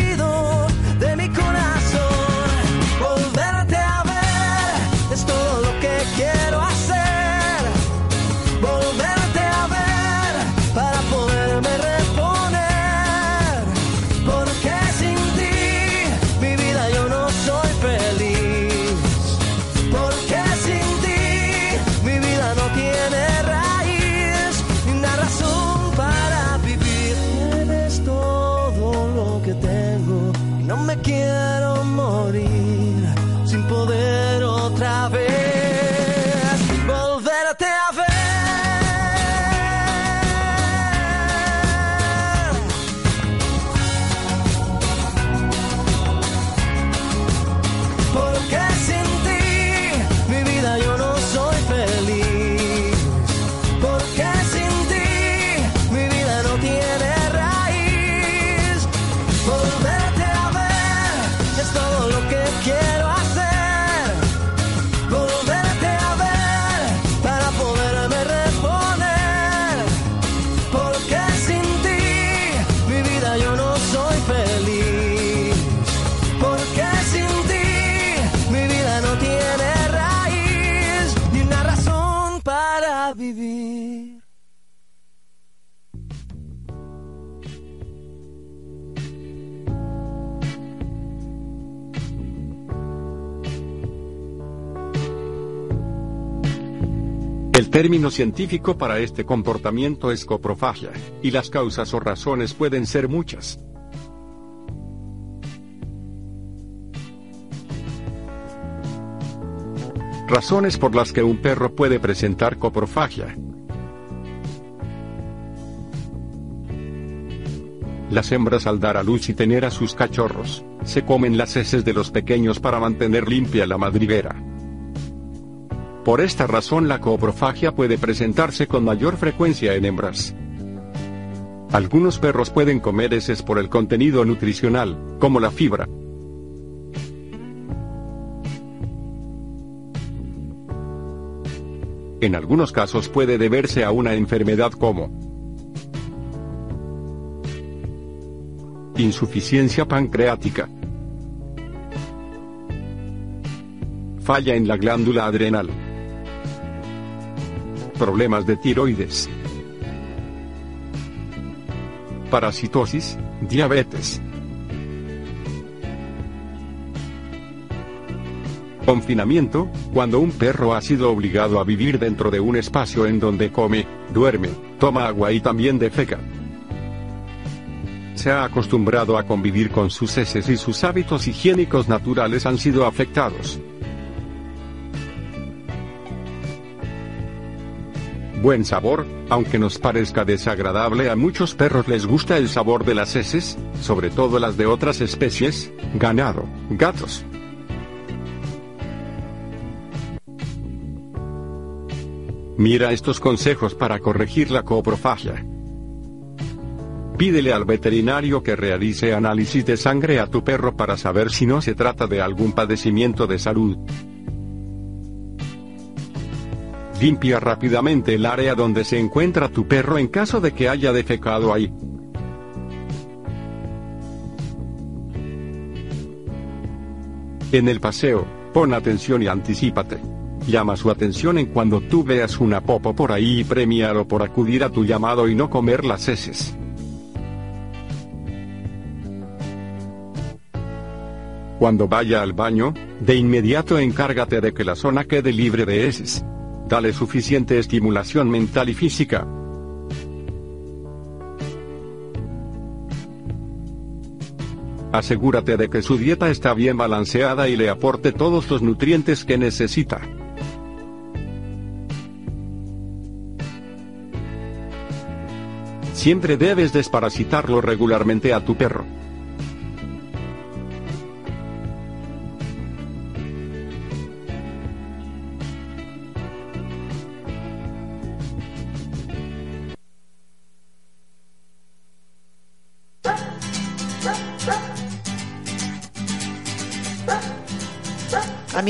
término científico para este comportamiento es coprofagia, y las causas o razones pueden ser muchas. Razones por las que un perro puede presentar coprofagia. Las hembras al dar a luz y tener a sus cachorros, se comen las heces de los pequeños para mantener limpia la madriguera. Por esta razón la coprofagia puede presentarse con mayor frecuencia en hembras. Algunos perros pueden comer heces por el contenido nutricional, como la fibra. En algunos casos puede deberse a una enfermedad como insuficiencia pancreática, falla en la glándula adrenal, problemas de tiroides, parasitosis, diabetes. Confinamiento, cuando un perro ha sido obligado a vivir dentro de un espacio en donde come, duerme, toma agua y también defeca. Se ha acostumbrado a convivir con sus heces y sus hábitos higiénicos naturales han sido afectados. Buen sabor, aunque nos parezca desagradable a muchos perros les gusta el sabor de las heces, sobre todo las de otras especies, ganado, gatos. Mira estos consejos para corregir la coprofagia. Pídele al veterinario que realice análisis de sangre a tu perro para saber si no se trata de algún padecimiento de salud. Limpia rápidamente el área donde se encuentra tu perro en caso de que haya defecado ahí. En el paseo, pon atención y anticípate. Llama su atención en cuando tú veas una popo por ahí y premialo por acudir a tu llamado y no comer las heces. Cuando vaya al baño, de inmediato encárgate de que la zona quede libre de heces. Dale suficiente estimulación mental y física. Asegúrate de que su dieta está bien balanceada y le aporte todos los nutrientes que necesita. Siempre debes desparasitarlo regularmente a tu perro.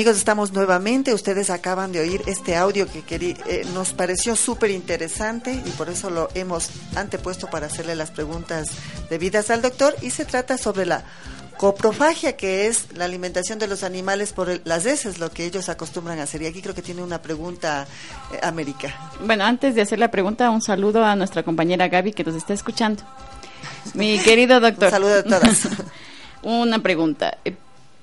Amigos, estamos nuevamente. Ustedes acaban de oír este audio que querí- eh, nos pareció súper interesante y por eso lo hemos antepuesto para hacerle las preguntas debidas al doctor. Y se trata sobre la coprofagia, que es la alimentación de los animales por el- las heces, lo que ellos acostumbran a hacer. Y aquí creo que tiene una pregunta, eh, América. Bueno, antes de hacer la pregunta, un saludo a nuestra compañera Gaby que nos está escuchando. Mi querido doctor. Un saludo a todas. Una pregunta.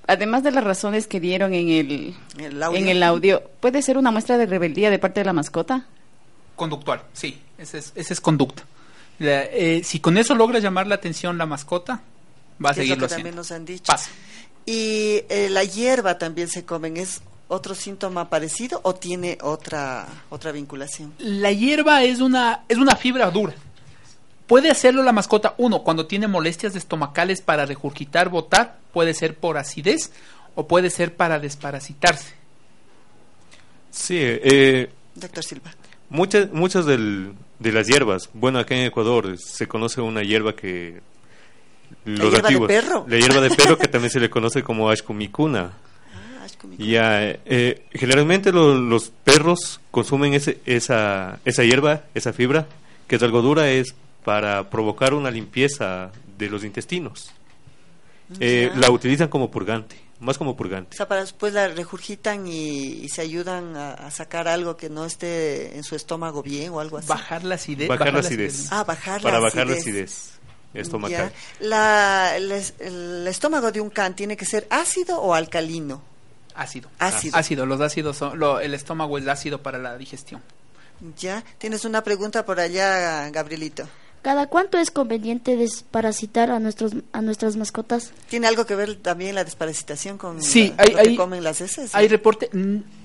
Además de las razones que dieron en el, El audio. en el audio, ¿puede ser una muestra de rebeldía de parte de la mascota? Conductual, sí, esa es, esa es conducta. La- eh, si con eso logra llamar la atención la mascota, va a que es lo seguirlo que también haciendo. nos han dicho. Pasa. Y eh, la hierba también se comen. ¿Es otro síntoma parecido o tiene otra otra vinculación? La hierba es una, es una fibra dura. Puede hacerlo la mascota, uno, cuando tiene molestias estomacales para regurgitar, botar, puede ser por acidez o puede ser para desparasitarse. Sí, eh, Doctor Silva. muchas, muchas del- de las hierbas, bueno, acá en Ecuador se conoce una hierba que... los hierba de perro? La hierba de perro que también se le conoce como ashkumikuna. Ah, Ya, eh, generalmente lo- los perros consumen ese, esa, esa hierba, esa fibra, que es algo dura, es para provocar una limpieza de los intestinos. Eh, Ya. la utilizan como purgante, más como O purgante. sea, para después la regurgitan y, y se ayudan a, a sacar algo que no esté en su estómago bien o algo así. Bajar la acidez. Bajar la acidez. Ah, bajar para la bajar la acidez. acidez estomacal. Ya. La, el, es- el estómago de un can tiene que ser ácido o alcalino. Ácido. Ácido. Ácido. Los ácidos son, lo- el estómago es ácido para la digestión. Ya, tienes una pregunta por allá, Gabrielito. ¿Cada cuánto es conveniente desparasitar a nuestros a nuestras mascotas? ¿Tiene algo que ver también la desparasitación con Sí, la- hay, lo que hay- comen las heces? hay reporte,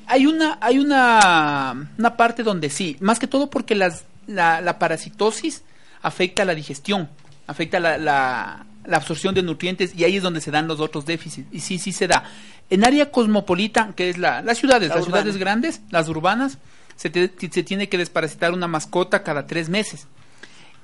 hay una, hay una, una parte donde sí, más que todo porque las, la, la parasitosis afecta la digestión, afecta la, la, la absorción de nutrientes y ahí es donde se dan los otros déficits. Y sí, sí se da. En área cosmopolita, que es la, las ciudades, La las urbana. ciudades grandes, las urbanas, se, te- se tiene que desparasitar una mascota cada tres meses.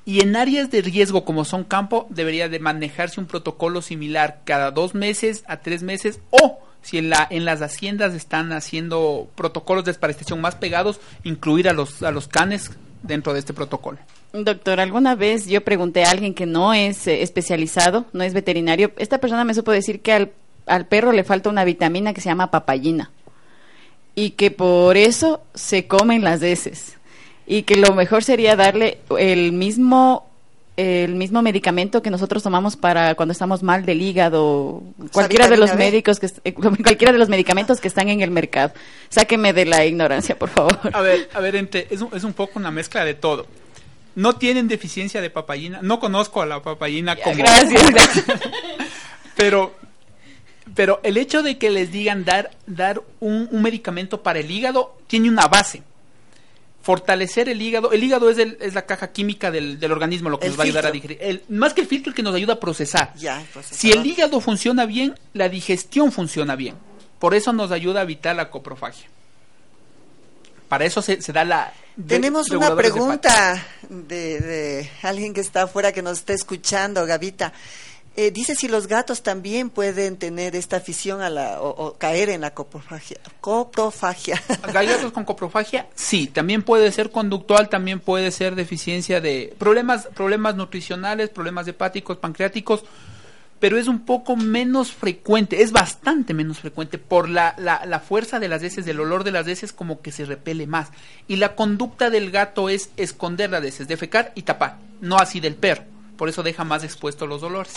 Y en áreas de riesgo como son campo, debería de manejarse un protocolo similar cada dos meses a tres meses o si en, la, en las haciendas están haciendo protocolos de desparasitación más pegados, incluir a los, a los canes dentro de este protocolo. Doctor, alguna vez yo pregunté a alguien que no es eh, especializado, no es veterinario, esta persona me supo decir que al, al perro le falta una vitamina que se llama papayina y que por eso se comen las heces y que lo mejor sería darle el mismo el mismo medicamento que nosotros tomamos para cuando estamos mal del hígado, cualquiera de los médicos que eh, cualquiera de los medicamentos que están en el mercado. Sáqueme de la ignorancia, por favor. A ver, a ver, entre, es, un, es un poco una mezcla de todo. No tienen deficiencia de papayina, no conozco a la papayina como... Gracias. gracias. pero pero el hecho de que les digan dar dar un, un medicamento para el hígado tiene una base fortalecer el hígado. El hígado es, el- es la caja química del, del organismo lo que El nos va a ayudar a digerir. El- más que el filtro el que nos ayuda a procesar. Ya, si el hígado funciona bien la digestión funciona bien. Por eso nos ayuda a evitar la coprofagia. Para eso se, se da la Tenemos una pregunta de, de alguien que está afuera que nos está escuchando, Gavita. Eh, dice si los gatos también pueden tener esta afición a la, o, caer en la coprofagia. coprofagia. ¿Hay gatos con coprofagia? Sí, también puede ser conductual, también puede ser deficiencia de problemas, problemas nutricionales, problemas hepáticos, pancreáticos, pero es un poco menos frecuente, es bastante menos frecuente por la, la, la fuerza de las heces, del olor de las heces como que se repele más. Y la conducta del gato es esconder las heces, defecar y tapar, no así del perro. Por eso deja más expuestos los dolores.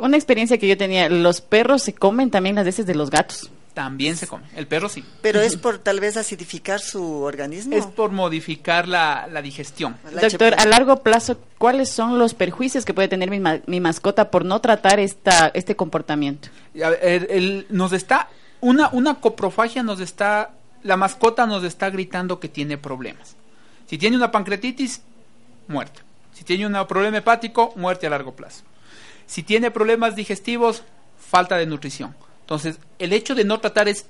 Una experiencia que yo tenía, los perros se comen también las heces de los gatos. También se come, el perro sí. Pero es por tal vez acidificar su organismo. Es por modificar la, la digestión. La Doctor, HP. a largo plazo, ¿cuáles son los perjuicios que puede tener mi, ma- mi mascota por no tratar esta, este comportamiento? A ver, el- el- nos está una una coprofagia nos está la mascota nos está gritando que tiene problemas. Si tiene una pancreatitis, muerte. Si tiene un problema hepático, muerte a largo plazo. Si tiene problemas digestivos, falta de nutrición. Entonces, el hecho de no tratar es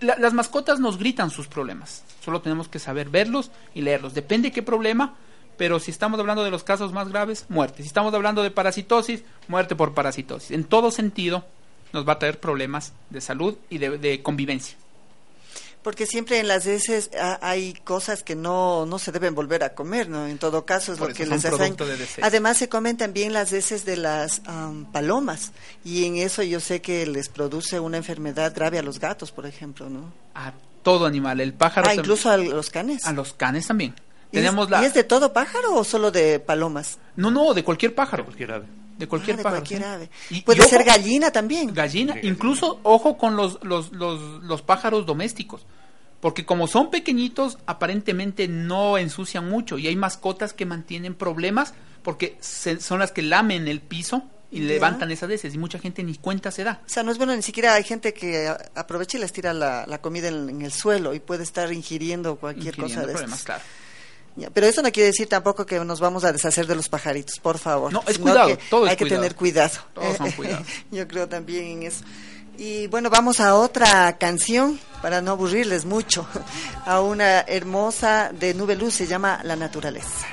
la- las mascotas nos gritan sus problemas. Solo tenemos que saber verlos y leerlos. Depende qué problema, pero si estamos hablando de los casos más graves, muerte. Si estamos hablando de parasitosis, muerte por parasitosis. En todo sentido, nos va a traer problemas de salud y de, de convivencia. Porque siempre en las heces hay cosas que no, no se deben volver a comer, ¿no? En todo caso es Por lo que les hacen. Además se comen también las heces de las palomas y en eso yo sé que les produce una enfermedad grave a los gatos, por ejemplo, ¿no? A todo animal, el pájaro. Ah, incluso a los canes. a los canes también. ¿Y es- Tenemos ¿Y la. es de todo pájaro o solo de palomas? No, no, de cualquier pájaro. Cualquier ave. De cualquier Ah, de pájaro. cualquier sí. ave. Y- Puede y ojo, ser gallina también. Gallina, incluso ojo con los, los, los, los pájaros domésticos, porque como son pequeñitos, aparentemente no ensucian mucho y hay mascotas que mantienen problemas porque se- son las que lamen el piso y levantan esas veces y mucha gente ni cuenta se da. O sea, no es bueno, ni siquiera hay gente que a- aprovecha y les tira la, la comida en, en el suelo y puede estar ingiriendo cualquier ingiriendo cosa de problemas, estas. claro. Pero eso no quiere decir tampoco que nos vamos a deshacer de los pajaritos, por favor. No, es cuidado, que todo es Hay que cuidado. tener cuidado. Todos son cuidados. Yo creo también en eso. Y bueno, vamos a otra canción para no aburrirles mucho. A una hermosa de Nube Luz, se llama La Naturaleza.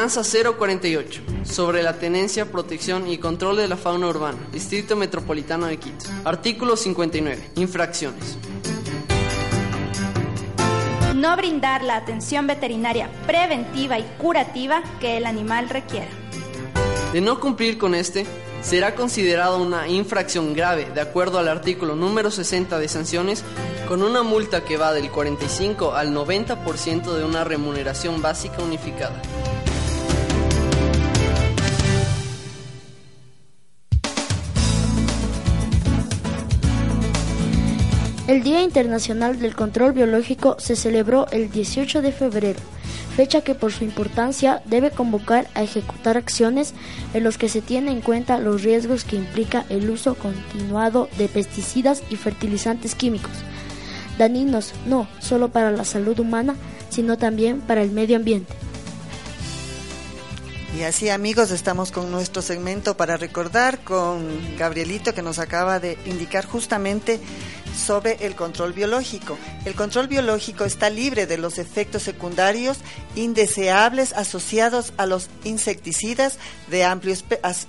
Ordenanza 048 sobre la tenencia, protección y control de la fauna urbana, Distrito Metropolitano de Quito. Artículo 59. Infracciones. No brindar la atención veterinaria preventiva y curativa que el animal requiera. De no cumplir con este, será considerado una infracción grave de acuerdo al artículo número 60 de sanciones con una multa que va del 45 al 90% de una remuneración básica unificada. El Día Internacional del Control Biológico se celebró el 18 de febrero, fecha que por su importancia debe convocar a ejecutar acciones en los que se tiene en cuenta los riesgos que implica el uso continuado de pesticidas y fertilizantes químicos, dañinos no solo para la salud humana, sino también para el medio ambiente. Y así amigos, estamos con nuestro segmento para recordar con Gabrielito que nos acaba de indicar justamente sobre el control biológico. El control biológico está libre de los efectos secundarios indeseables asociados a los insecticidas de amplio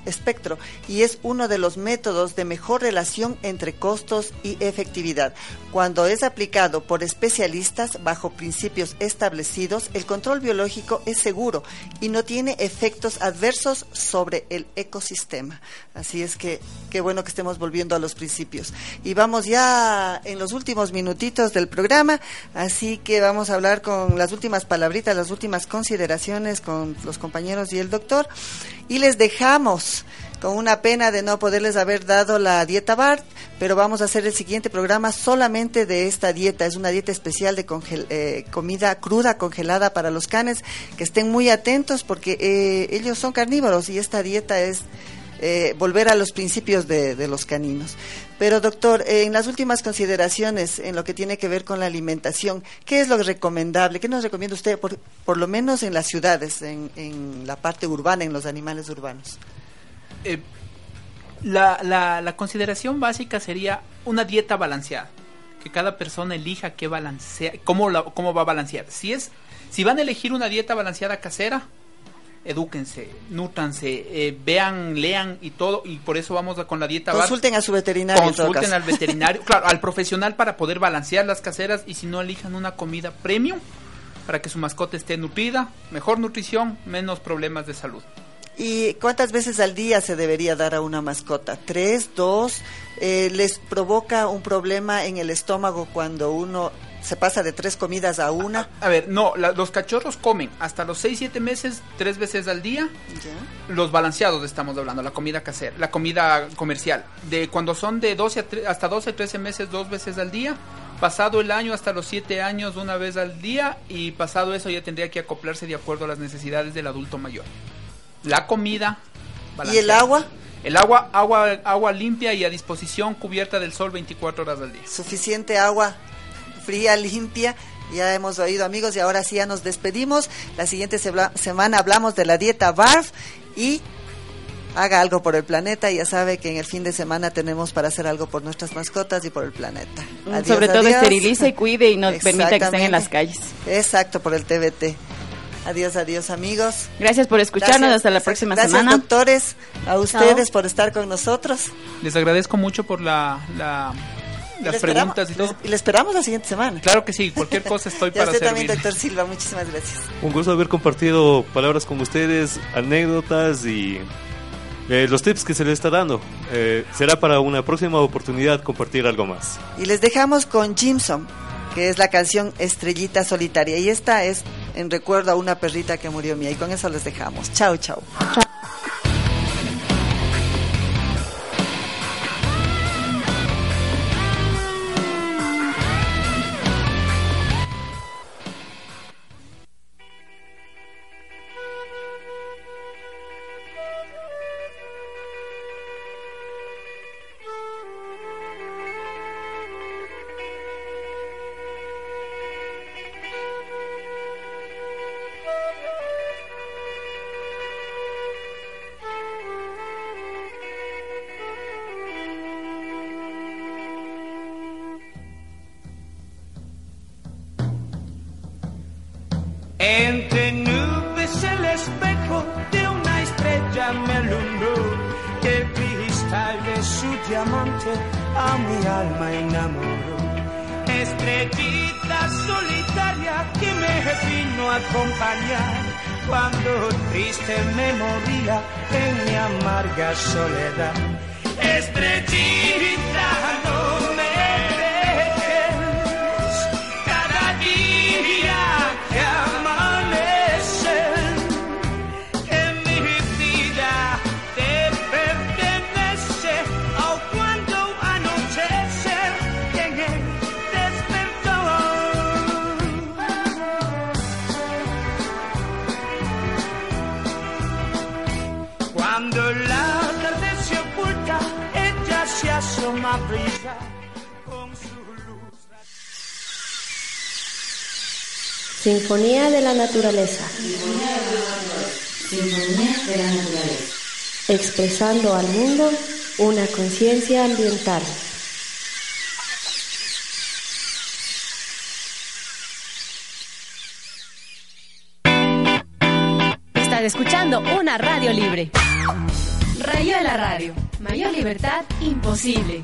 espectro y es uno de los métodos de mejor relación entre costos y efectividad. Cuando es aplicado por especialistas bajo principios establecidos, el control biológico es seguro y no tiene efectos adversos sobre el ecosistema. Así es que qué bueno que estemos volviendo a los principios. Y vamos ya en los últimos minutitos del programa, así que vamos a hablar con las últimas palabritas, las últimas consideraciones con los compañeros y el doctor. Y les dejamos con una pena de no poderles haber dado la dieta BART, pero vamos a hacer el siguiente programa solamente de esta dieta. Es una dieta especial de eh, comida cruda congelada para los canes, que estén muy atentos porque eh, ellos son carnívoros y esta dieta es eh, volver a los principios de, los caninos. Pero doctor, eh, en las últimas consideraciones en lo que tiene que ver con la alimentación, ¿qué es lo recomendable? ¿Qué nos recomienda usted, por, por lo menos en las ciudades, en, en, la parte urbana, en los animales urbanos? Eh, la, la, la consideración básica sería una dieta balanceada que cada persona elija qué balancea, cómo, cómo va a balancear. Si es, si van a elegir una dieta balanceada casera, edúquense, nútranse, eh, vean, lean y todo, y por eso vamos con la dieta Consulten a su veterinario. Consulten al veterinario, claro, al profesional para poder balancear las caseras y si no elijan una comida premium para que su mascota esté nutrida, mejor nutrición, menos problemas de salud. ¿Y cuántas veces al día se debería dar a una mascota? ¿Tres, dos? Eh, ¿Les provoca un problema en el estómago cuando uno se pasa de tres comidas a una. A, ver, no, los cachorros comen hasta los 6, 7 meses, tres veces al día. Los balanceados estamos hablando, la comida casera, la comida comercial. De cuando son de 12 hasta 12, 13 meses, dos veces al día. Pasado el año hasta los 7 años, una vez al día. Y pasado eso ya tendría que acoplarse de acuerdo a las necesidades del adulto mayor. La comida. ¿Y el agua? El agua, agua, agua limpia y a disposición, cubierta del sol 24 horas al día. Suficiente agua fría, limpia. Ya hemos oído amigos y ahora sí ya nos despedimos. La siguiente semana hablamos de la dieta BARF y haga algo por el planeta. Ya sabe que en el fin de semana tenemos para hacer algo por nuestras mascotas y por el planeta. Mm, sobre todo esterilice y cuide y no permita que estén en las calles. Exacto, por el TBT. Adiós, adiós amigos. Gracias por escucharnos. hasta la próxima semana. Gracias doctores, a ustedes por estar con nosotros. Les agradezco mucho por la las preguntas y todo. Y le esperamos la siguiente semana. Claro que sí, cualquier cosa estoy para usted también, doctor Silva, muchísimas gracias. Un gusto haber compartido palabras con ustedes, anécdotas y eh, los tips que se les está dando. Eh, será para una próxima oportunidad compartir algo más. Y les dejamos con Jimson, que es la canción Estrellita Solitaria. Y esta es en recuerdo a una perrita que murió mía. Y con eso les dejamos. Chao, chao. que vista de su diamante a mi alma enamoró. Estrellita solitaria que me vino a acompañar cuando triste me moría en mi amarga soledad. Estrellita no asoma a brillar con su luz. Sinfonía de la naturaleza. Sinfonía de la naturaleza. Expresando al mundo una conciencia ambiental. Estás escuchando una radio libre. Rayo de la radio. Mayor libertad imposible.